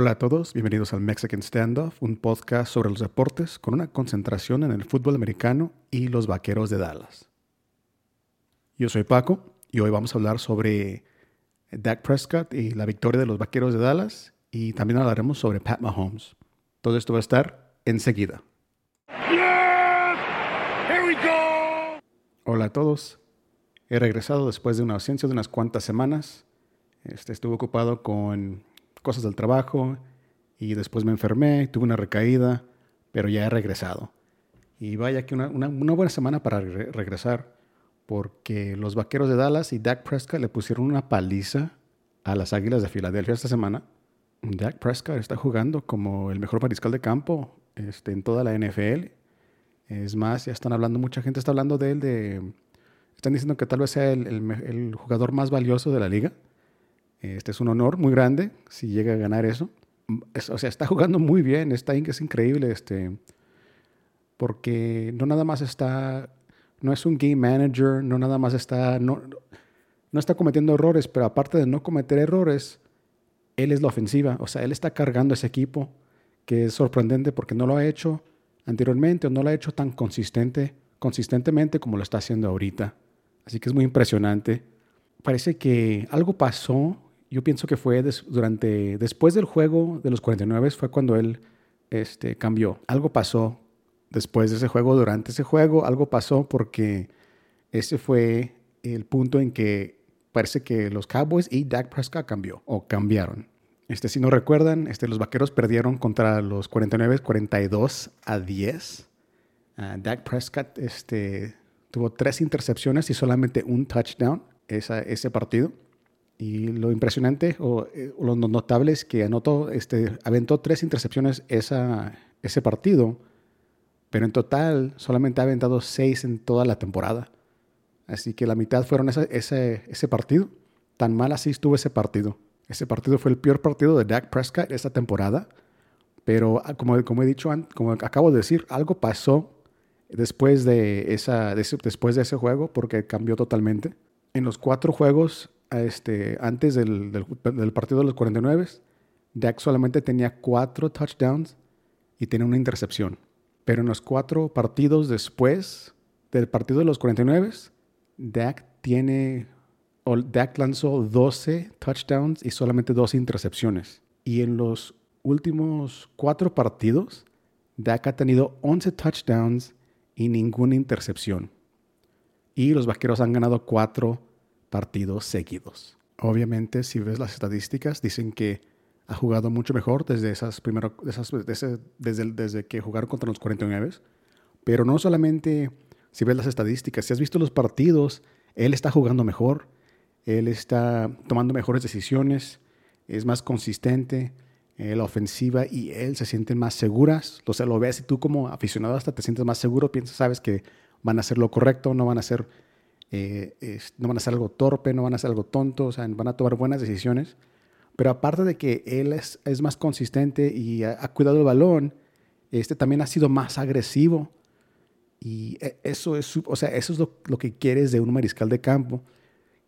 Hola a todos, bienvenidos al Mexican Standoff, un podcast sobre los deportes con una concentración en el fútbol americano y los vaqueros de Dallas. Yo soy Paco y hoy vamos a hablar sobre Dak Prescott y la victoria de los vaqueros de Dallas y también hablaremos sobre Pat Mahomes. Todo esto va a estar enseguida. Hola a todos. He regresado después de una ausencia de unas cuantas semanas. Este, estuve ocupado con cosas del trabajo y después me enfermé, tuve una recaída, pero ya he regresado. Y vaya que una, buena semana para regresar, porque los Vaqueros de Dallas y Dak Prescott le pusieron una paliza a las Águilas de Filadelfia esta semana. Dak Prescott está jugando como el mejor mariscal de campo este, en toda la NFL. Es más, ya están hablando, mucha gente está hablando de él, de, están diciendo que tal vez sea el, el jugador más valioso de la liga. Este es un honor muy grande si llega a ganar eso. o sea, está jugando muy bien, está es increíble, este, porque no nada más está, no es un game manager, no nada más está, no, no está cometiendo errores, pero aparte de no cometer errores, él es la ofensiva, o sea, él está cargando ese equipo, que es sorprendente porque no lo ha hecho anteriormente o no lo ha hecho tan consistente, consistentemente como lo está haciendo ahorita. Así que es muy impresionante. Parece que algo pasó yo pienso que fue durante, después del juego de los 49 fue cuando él este, cambió. Algo pasó después de ese juego, durante ese juego, algo pasó porque ese fue el punto en que parece que los Cowboys y Dak Prescott cambió o cambiaron. Este, si no recuerdan, este, los vaqueros perdieron contra los 49 42 a 10. Uh, Dak Prescott este, tuvo tres intercepciones y solamente un touchdown esa, ese partido. Y lo impresionante o, eh, lo notable es que anotó, este, aventó tres intercepciones esa, ese partido, pero en total solamente ha aventado seis en toda la temporada. Así que la mitad fueron ese, ese, ese partido. Tan mal así estuvo ese partido. Ese partido fue el peor partido de Dak Prescott esta temporada. Pero ah, como, como he dicho, como acabo de decir, algo pasó después de, esa, después de ese juego porque cambió totalmente. En los cuatro juegos este, antes del, partido de los 49, Dak solamente tenía cuatro touchdowns y tenía una intercepción. Pero en los cuatro partidos después del partido de los 49, Dak tiene, Dak lanzó 12 touchdowns y solamente dos intercepciones. Y en los últimos cuatro partidos, Dak ha tenido 11 touchdowns y ninguna intercepción. Y los vaqueros han ganado cuatro partidos seguidos. Obviamente, si ves las estadísticas, dicen que ha jugado mucho mejor desde esas primero, desde, desde, que jugaron contra los 49. Pero no solamente si ves las estadísticas, si has visto los partidos, él está jugando mejor, él está tomando mejores decisiones, es más consistente, eh, la ofensiva y él se sienten más seguras. O sea, lo ves y tú como aficionado hasta te sientes más seguro, piensas, sabes que van a hacer lo correcto, no van a hacer eh, no van a hacer algo torpe, no van a hacer algo tonto, o sea, van a tomar buenas decisiones. Pero aparte de que él es, más consistente y ha, cuidado el balón, este también ha sido más agresivo. Y e, eso es, o sea, eso es lo, lo, que quieres de un mariscal de campo.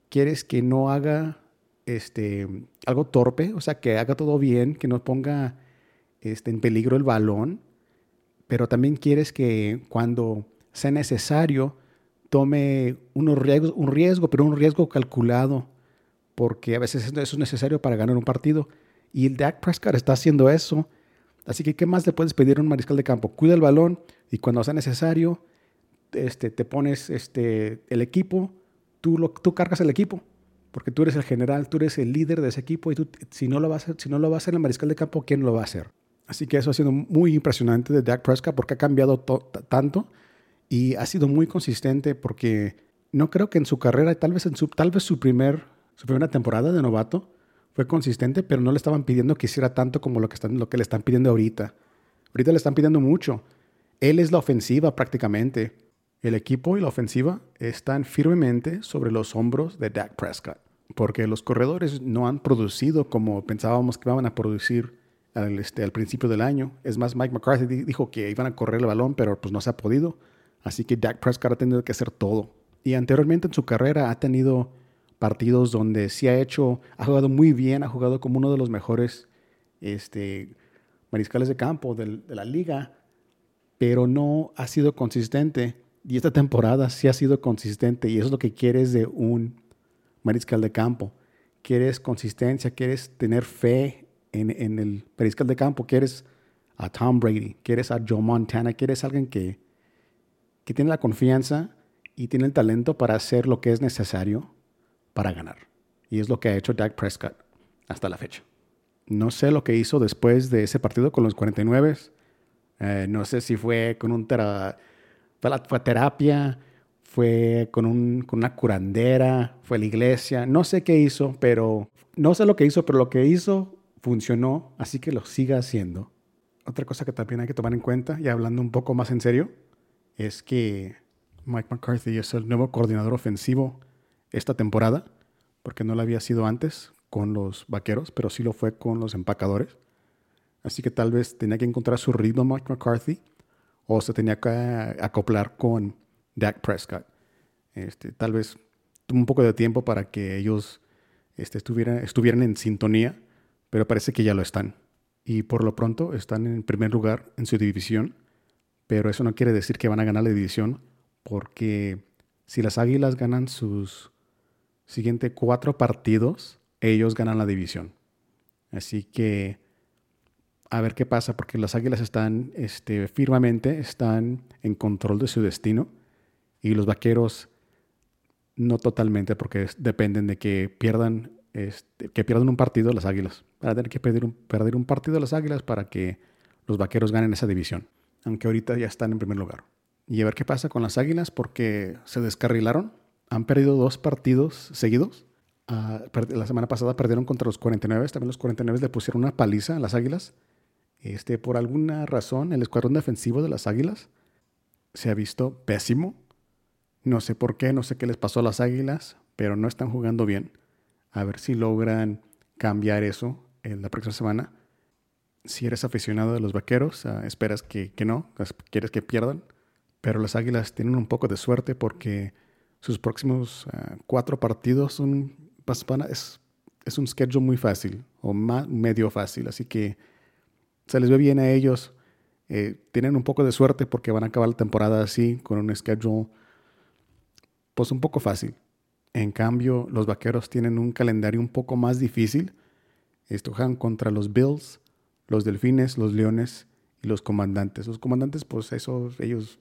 Quieres que no haga este, algo torpe, o sea, que haga todo bien, que no ponga este, en peligro el balón, pero también quieres que cuando sea necesario, tome unos riesgos, un riesgo, pero un riesgo calculado, porque a veces eso es necesario para ganar un partido. Y el Dak Prescott está haciendo eso. Así que, ¿qué más le puedes pedir a un mariscal de campo? Cuida el balón y cuando sea necesario, este, te pones este, el equipo, tú, lo, tú cargas el equipo, porque tú eres el general, tú eres el líder de ese equipo y tú, si, no lo va a hacer, si no lo va a hacer el mariscal de campo, ¿quién lo va a hacer? Así que eso ha sido muy impresionante de Dak Prescott porque ha cambiado tanto y ha sido muy consistente porque no creo que en su carrera, tal vez en su, tal vez su, primer, su primera temporada de novato, fue consistente, pero no le estaban pidiendo que hiciera tanto como lo que, están, lo que le están pidiendo ahorita. Ahorita le están pidiendo mucho. Él es la ofensiva prácticamente. El equipo y la ofensiva están firmemente sobre los hombros de Dak Prescott, porque los corredores no han producido como pensábamos que iban a producir al, este, al principio del año. Es más, Mike McCarthy dijo que iban a correr el balón, pero pues no se ha podido. Así que Dak Prescott ha tenido que hacer todo. Y anteriormente en su carrera ha tenido partidos donde sí ha hecho, ha jugado muy bien, ha jugado como uno de los mejores este, mariscales de campo de, la liga, pero no ha sido consistente. Y esta temporada sí ha sido consistente y eso es lo que quieres de un mariscal de campo. Quieres consistencia, quieres tener fe en, en el mariscal de campo, quieres a Tom Brady, quieres a Joe Montana, quieres a alguien que, que tiene la confianza y tiene el talento para hacer lo que es necesario para ganar. Y es lo que ha hecho Dak Prescott hasta la fecha. No sé lo que hizo después de ese partido con los 49. Eh, no sé si fue con un fue, terapia, fue con una curandera, fue a la iglesia. No sé qué hizo, pero no sé lo que hizo, pero lo que hizo funcionó, así que lo siga haciendo. Otra cosa que también hay que tomar en cuenta, y hablando un poco más en serio, es que Mike McCarthy es el nuevo coordinador ofensivo esta temporada, porque no lo había sido antes con los vaqueros, pero sí lo fue con los empacadores. Así que tal vez tenía que encontrar su ritmo Mike McCarthy o se tenía que acoplar con Dak Prescott. Este, tal vez tuvo un poco de tiempo para que ellos este, estuvieran, estuvieran en sintonía, pero parece que ya lo están. Y por lo pronto están en primer lugar en su división, pero eso no quiere decir que van a ganar la división, porque si las Águilas ganan sus siguientes cuatro partidos, ellos ganan la división. Así que a ver qué pasa, porque las Águilas están este, firmemente, están en control de su destino y los Vaqueros no totalmente, porque dependen de que pierdan, este, que pierdan un partido las Águilas. Van a tener que perder un, perder un partido las Águilas para que los Vaqueros ganen esa división, aunque ahorita ya están en primer lugar. Y a ver qué pasa con las Águilas, porque se descarrilaron, han perdido dos partidos seguidos Ah, la semana pasada perdieron contra los 49, también los 49 le pusieron una paliza a las Águilas. Este, por alguna razón, el escuadrón defensivo de las Águilas se ha visto pésimo. No sé por qué, no sé qué les pasó a las Águilas, pero no están jugando bien. A ver si logran cambiar eso en la próxima semana. Si eres aficionado de los vaqueros, ah, esperas que, que no, quieres que pierdan. Pero las Águilas tienen un poco de suerte porque sus próximos ah, cuatro partidos son es, un schedule muy fácil o medio fácil, así que se les ve bien a ellos. Eh, tienen un poco de suerte porque van a acabar la temporada así, con un schedule pues un poco fácil. En cambio, los vaqueros tienen un calendario un poco más difícil. Estojan contra los Bills, los Delfines, los Leones y los Comandantes. Los Comandantes, pues ellos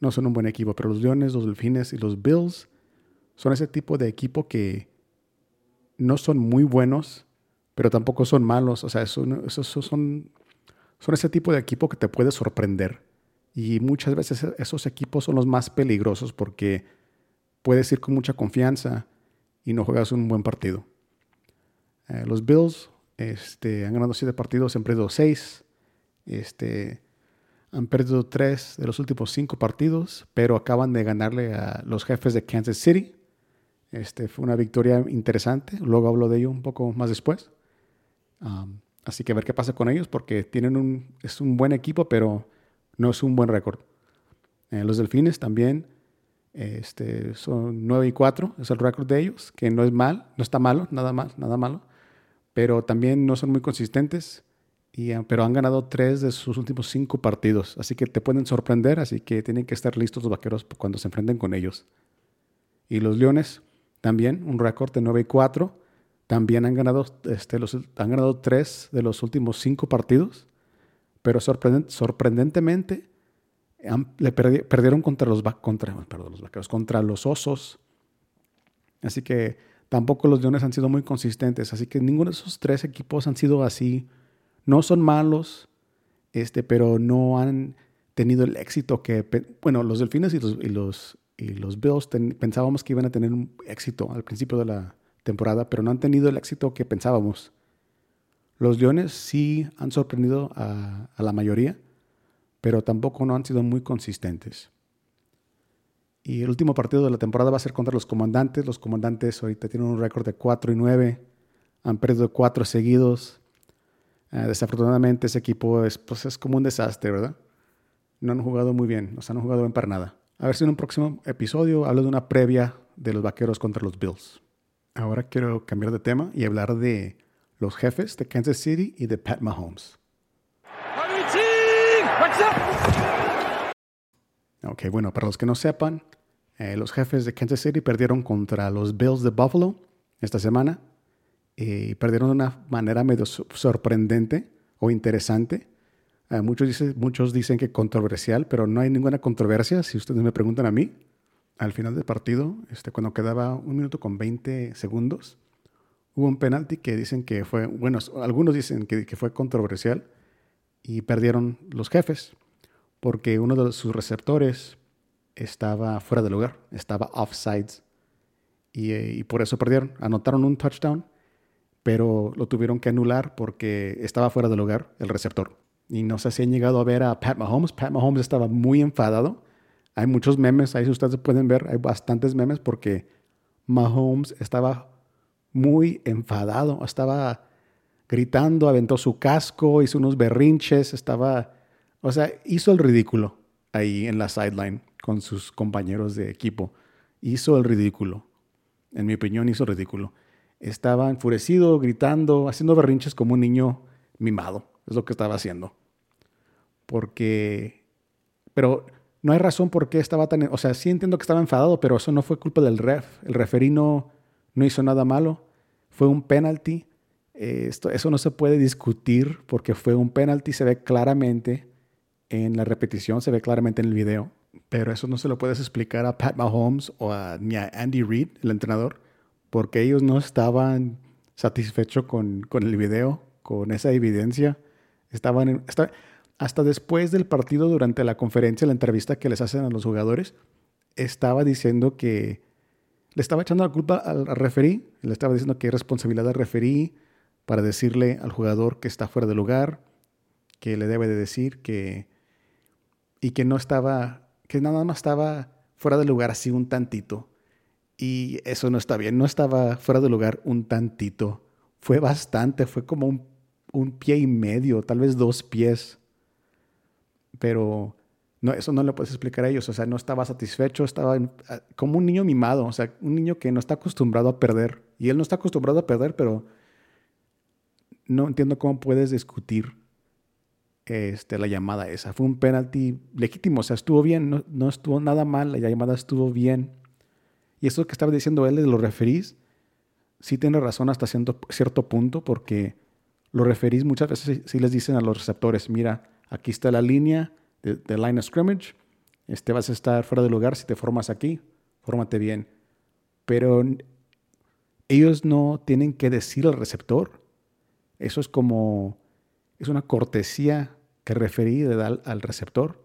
no son un buen equipo, pero los Leones, los Delfines y los Bills son ese tipo de equipo que no son muy buenos, pero tampoco son malos. O sea, son, son, son ese tipo de equipo que te puede sorprender. Y muchas veces esos equipos son los más peligrosos porque puedes ir con mucha confianza y no juegas un buen partido. Eh, los Bills este, han ganado siete partidos, han perdido seis. Este, han perdido tres de los últimos cinco partidos, pero acaban de ganarle a los jefes de Kansas City este, fue una victoria interesante. Luego hablo de ello un poco más después. así que a ver qué pasa con ellos porque tienen un, es un buen equipo, pero no es un buen récord. Eh, los Delfines también este, son 9 y 4, es el récord de ellos, que no es mal, no está malo, nada mal, nada malo, pero también no son muy consistentes, y, ah, pero han ganado tres de sus últimos cinco partidos, así que te pueden sorprender, así que tienen que estar listos los vaqueros cuando se enfrenten con ellos. Y los Leones, también un récord de 9 y 4. También han ganado, este, los, han ganado 3 de los últimos 5 partidos, pero sorprendentemente le perdieron contra los, contra, perdón, los vaqueros, contra los osos. Así que tampoco los leones han sido muy consistentes. Así que ninguno de esos tres equipos han sido así. No son malos, este, pero no han tenido el éxito que, bueno, los delfines y los, y los, Bills pensábamos que iban a tener un éxito al principio de la temporada, pero no han tenido el éxito que pensábamos. Los Leones sí han sorprendido a, la mayoría, pero tampoco no han sido muy consistentes. Y el último partido de la temporada va a ser contra los comandantes. Los comandantes ahorita tienen un récord de 4 y 9. Han perdido 4 seguidos. Eh, desafortunadamente ese equipo es, pues es como un desastre, ¿verdad? No han jugado muy bien, no han jugado bien para nada. A ver si en un próximo episodio hablo de una previa de los vaqueros contra los Bills. Ahora quiero cambiar de tema y hablar de los jefes de Kansas City y de Pat Mahomes. Ok, bueno, para los que no sepan, eh, los jefes de Kansas City perdieron contra los Bills de Buffalo esta semana y perdieron de una manera medio sorprendente o interesante. Eh, muchos, dicen, muchos dicen que controversial, pero no hay ninguna controversia si ustedes me preguntan a mí. Al final del partido, este, cuando quedaba un minuto con 20 segundos, hubo un penalti que dicen que fue, bueno, algunos dicen que fue controversial y perdieron los jefes porque uno de sus receptores estaba fuera de lugar, estaba offsides y, eh, y por eso perdieron. Anotaron un touchdown, pero lo tuvieron que anular porque estaba fuera de lugar el receptor. Y no sé si han llegado a ver a Pat Mahomes. Pat Mahomes estaba muy enfadado. Hay muchos memes, ahí ustedes pueden ver, hay bastantes memes porque Mahomes estaba muy enfadado, estaba gritando, aventó su casco, hizo unos berrinches, estaba, o sea, hizo el ridículo ahí en la sideline con sus compañeros de equipo. Hizo el ridículo. En mi opinión, hizo el ridículo. Estaba enfurecido, gritando, haciendo berrinches como un niño mimado. Es lo que estaba haciendo. Porque, pero no hay razón por qué estaba tan, o sea, sí entiendo que estaba enfadado, pero eso no fue culpa del ref. El referí no, no hizo nada malo. Fue un penalty eh, esto, eso no se puede discutir porque fue un penalti, se ve claramente en la repetición, se ve claramente en el video, pero eso no se lo puedes explicar a Pat Mahomes o a, ni a Andy Reid, el entrenador, porque ellos no estaban satisfechos con, con el video, con esa evidencia. Estaban hasta después del partido, durante la conferencia, la entrevista que les hacen a los jugadores, estaba diciendo que le estaba echando la culpa al, al referí, le estaba diciendo que es responsabilidad del referí, para decirle al jugador que está fuera de lugar, que le debe de decir que y que no estaba, que nada más estaba fuera de lugar así un tantito. Y eso no está bien, no estaba fuera de lugar un tantito. Fue bastante, fue como un, un pie y medio, tal vez dos pies. Pero no, eso no le puedes explicar a ellos. O sea, no estaba satisfecho, estaba como un niño mimado, o sea, un niño que no está acostumbrado a perder. Y él no está acostumbrado a perder, pero no entiendo cómo puedes discutir este, la llamada esa. Fue un penalti legítimo, o sea, estuvo bien, no, estuvo nada mal, la llamada estuvo bien. Y eso que estaba diciendo él de los referís, sí tiene razón hasta cierto, cierto punto, porque los referís muchas veces sí, les dicen a los receptores, mira, aquí está la línea de, de, line of scrimmage, este vas a estar fuera de lugar si te formas aquí, fórmate bien. Pero ellos no tienen que decir al receptor eso es como, es una cortesía que referí de dar al receptor.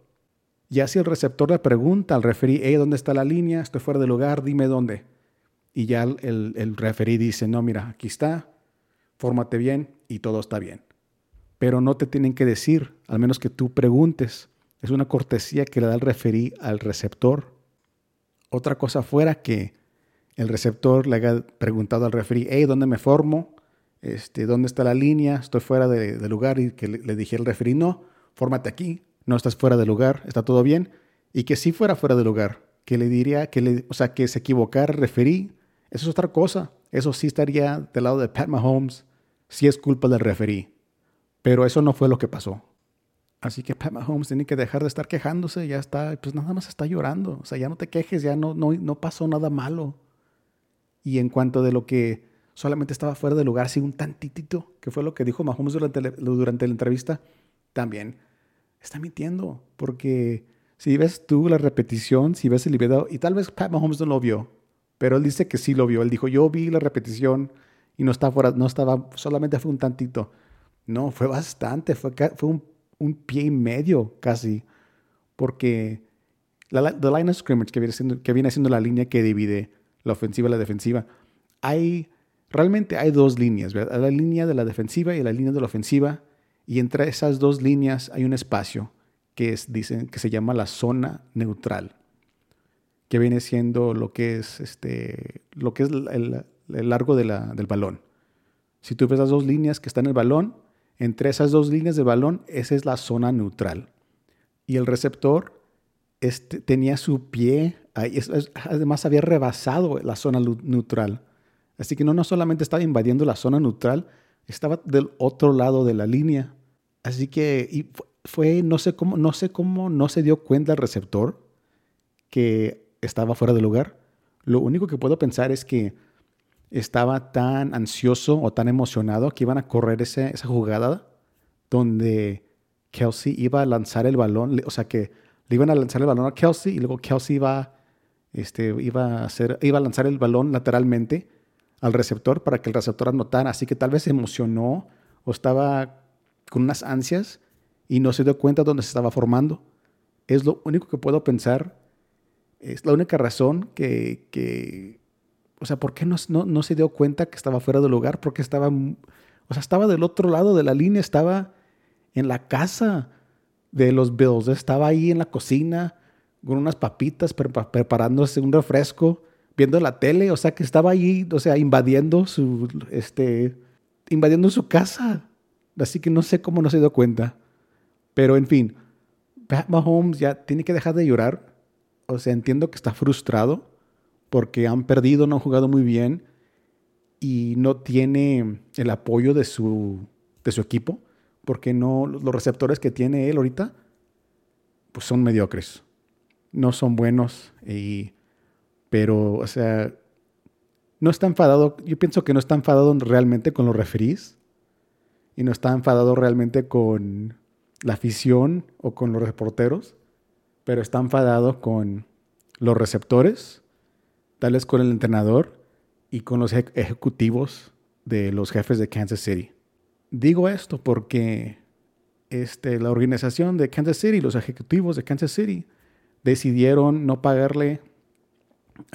Ya si el receptor le pregunta al referí, hey, ¿dónde está la línea? Estoy fuera de lugar, dime dónde. Y ya el, el referí dice, no, mira, aquí está, fórmate bien y todo está bien. Pero no te tienen que decir, al menos que tú preguntes. Es una cortesía que le da el referí al receptor. Otra cosa fuera que el receptor le haya preguntado al referí, hey, ¿dónde me formo? Este, ¿dónde está la línea? Estoy fuera de, lugar y que le, dije al referí, no, fórmate aquí, no estás fuera de lugar, está todo bien. Y que si fuera fuera de lugar, que le diría, que le, o sea, que se equivocara el referí, eso es otra cosa. Eso sí estaría del lado de Pat Mahomes, si es culpa del referí. Pero eso no fue lo que pasó. Así que Pat Mahomes tiene que dejar de estar quejándose, ya está, pues nada más está llorando. O sea, ya no te quejes, ya no, no, no pasó nada malo. Y en cuanto de lo que solamente estaba fuera de lugar, así un tantitito, que fue lo que dijo Mahomes durante, la entrevista, también está mintiendo, porque si ves tú la repetición, si ves el video, y tal vez Pat Mahomes no lo vio, pero él dice que sí lo vio, él dijo, yo vi la repetición y no estaba fuera, no estaba, solamente fue un tantito. No, fue bastante, fue, fue un, un pie y medio casi, porque la, line of scrimmage, que viene, siendo, que viene siendo la línea que divide la ofensiva y la defensiva, hay Realmente hay dos líneas. La línea de la defensiva y la línea de la ofensiva. Y entre esas dos líneas hay un espacio que, es, dicen, que se llama la zona neutral, que viene siendo lo que es, este, lo que es el, largo de la, del balón. Si tú ves las dos líneas que están en el balón, entre esas dos líneas de balón, esa es la zona neutral. Y el receptor este, tenía su pie, ahí, además había rebasado la zona neutral. Así que no, no solamente estaba invadiendo la zona neutral, estaba del otro lado de la línea. Así que fue, no sé cómo, no sé cómo no se dio cuenta el receptor que estaba fuera de lugar. Lo único que puedo pensar es que estaba tan ansioso o tan emocionado que iban a correr esa jugada donde Kelsey iba a lanzar el balón, o sea que le iban a lanzar el balón a Kelsey y luego Kelsey iba, este, iba, a, hacer, iba a lanzar el balón lateralmente al receptor para que el receptor anotara. Así que tal vez se emocionó o estaba con unas ansias y no se dio cuenta dónde se estaba formando. Es lo único que puedo pensar. Es la única razón que, que o sea, ¿por qué no, no, no, se dio cuenta que estaba fuera del lugar? Porque estaba, o sea, estaba del otro lado de la línea, estaba en la casa de los Bills. Estaba ahí en la cocina con unas papitas preparándose un refresco, viendo la tele, o sea que estaba ahí, o sea, invadiendo su, este, invadiendo su casa. Así que no sé cómo no se dio cuenta. Pero en fin, Pat Mahomes ya tiene que dejar de llorar. O sea, entiendo que está frustrado porque han perdido, no han jugado muy bien y no tiene el apoyo de su, de su equipo porque no, los receptores que tiene él ahorita, pues son mediocres. No son buenos, y, pero, o sea, no está enfadado, yo pienso que no está enfadado realmente con los referees y no está enfadado realmente con la afición o con los reporteros, pero está enfadado con los receptores, tal vez con el entrenador y con los ejecutivos de los jefes de Kansas City. Digo esto porque este, la organización de Kansas City, los ejecutivos de Kansas City, decidieron no pagarle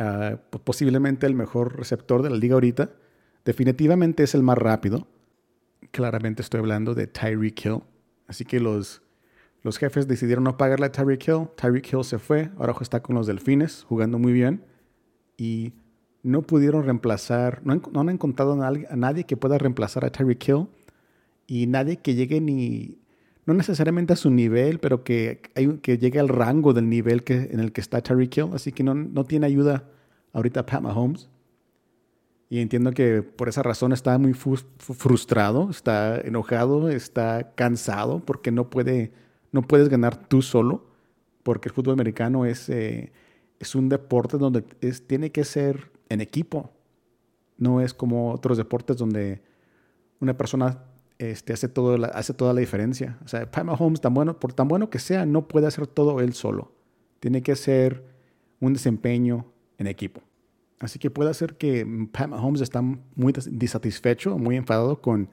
uh, posiblemente el mejor receptor de la liga ahorita. Definitivamente es el más rápido. Claramente estoy hablando de Tyreek Hill. Así que los, los jefes decidieron no pagarle a Tyreek Hill. Tyreek Hill se fue. Ahora está con los Delfines, jugando muy bien. Y no pudieron reemplazar, no, no han encontrado a nadie que pueda reemplazar a Tyreek Hill y nadie que llegue ni, no necesariamente a su nivel, pero que, que llegue al rango del nivel que, en el que está Terry Kill. Así que no, no tiene ayuda ahorita Pat Mahomes. Y entiendo que por esa razón está muy frustrado, está enojado, está cansado porque no, puede, no puedes ganar tú solo, porque el fútbol americano es, eh, es un deporte donde es, tiene que ser en equipo. No es como otros deportes donde una persona este, hace, todo hace toda la diferencia. O sea, Pat Mahomes, tan bueno, por tan bueno que sea, no puede hacer todo él solo. Tiene que ser un desempeño en equipo. Así que puede ser que Pat Mahomes está muy disatisfecho, muy enfadado con,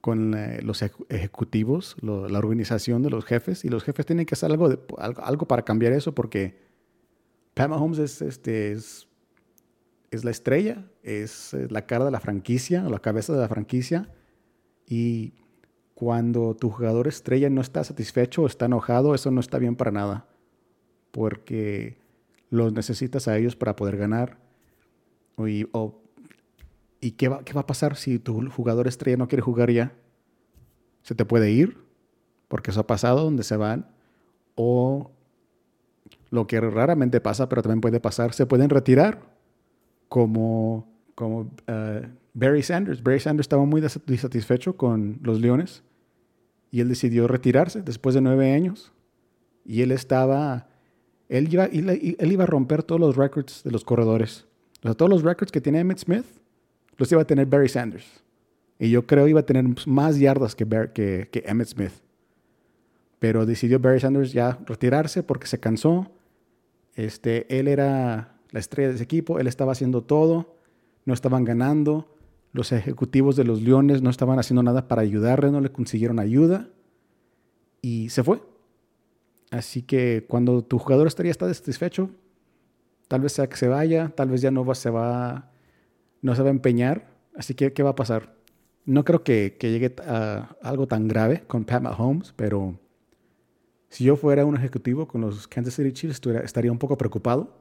con eh, los ejecutivos, la organización de los jefes, y los jefes tienen que hacer algo, algo, para cambiar eso, porque Pat Mahomes es, este, es, es la estrella, es la cara de la franquicia, la cabeza de la franquicia, y cuando tu jugador estrella no está satisfecho o está enojado, eso no está bien para nada. Porque los necesitas a ellos para poder ganar. ¿Y, ¿y qué, va, qué va a pasar si tu jugador estrella no quiere jugar ya? Se te puede ir, porque eso ha pasado donde se van. O lo que raramente pasa, pero también puede pasar, se pueden retirar, como, como eh, Barry Sanders. Barry Sanders estaba muy disatisfecho con los Leones y él decidió retirarse después de nueve años. Y él estaba, él iba, él iba a romper todos los records de los corredores. O sea, todos los records que tiene Emmett Smith los iba a tener Barry Sanders. Y yo creo iba a tener más yardas que, que, que Emmett Smith. Pero decidió Barry Sanders ya retirarse porque se cansó. Este, él era la estrella de ese equipo, él estaba haciendo todo, no estaban ganando. Los ejecutivos de los Leones no estaban haciendo nada para ayudarle, no le consiguieron ayuda y se fue. Así que cuando tu jugador estaría está satisfecho, tal vez sea que se vaya, tal vez ya no se va, no se a empeñar. Así que, ¿qué va a pasar? No creo que, llegue a algo tan grave con Pat Mahomes, pero si yo fuera un ejecutivo con los Kansas City Chiefs, estaría un poco preocupado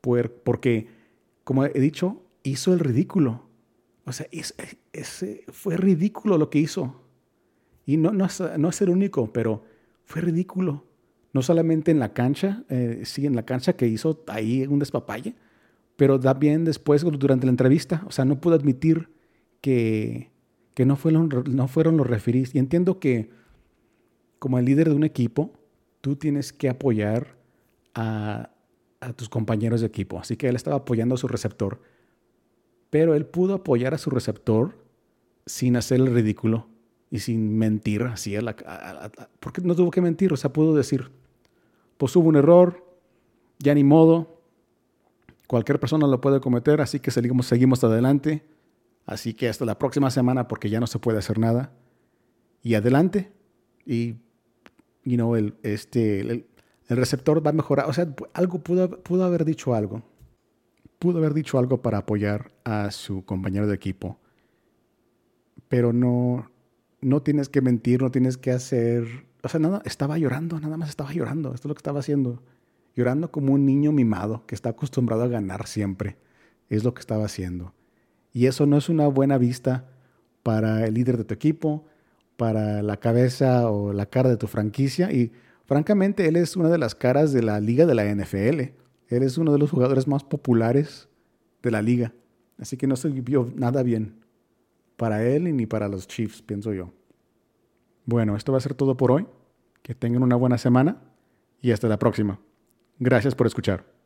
porque, como he dicho, hizo el ridículo. O sea, es, fue ridículo lo que hizo. Y no, no, es, no es el único, pero fue ridículo. No solamente en la cancha, eh, sí, en la cancha que hizo ahí un despapalle, pero también después durante la entrevista. O sea, no pudo admitir que, que no fueron, no fueron los referees. Y entiendo que como el líder de un equipo, tú tienes que apoyar a, a tus compañeros de equipo. Así que él estaba apoyando a su receptor, pero él pudo apoyar a su receptor sin hacer el ridículo y sin mentir así la, porque no tuvo que mentir, o sea, pudo decir, pues hubo un error, ya ni modo, cualquier persona lo puede cometer, así que seguimos, seguimos adelante, así que hasta la próxima semana porque ya no se puede hacer nada, y adelante, y, you el, este, el receptor va a mejorar, o sea, algo pudo, pudo haber dicho algo, pudo haber dicho algo para apoyar a su compañero de equipo, pero no, no tienes que mentir, no tienes que hacer, o sea, nada, estaba llorando, nada más estaba llorando, esto es lo que estaba haciendo, llorando como un niño mimado que está acostumbrado a ganar siempre, es lo que estaba haciendo. Y eso no es una buena vista para el líder de tu equipo, para la cabeza o la cara de tu franquicia y francamente él es una de las caras de la liga de la NFL. Él es uno de los jugadores más populares de la liga. Así que no se vio nada bien para él ni para los Chiefs, pienso yo. Bueno, esto va a ser todo por hoy. Que tengan una buena semana y hasta la próxima. Gracias por escuchar.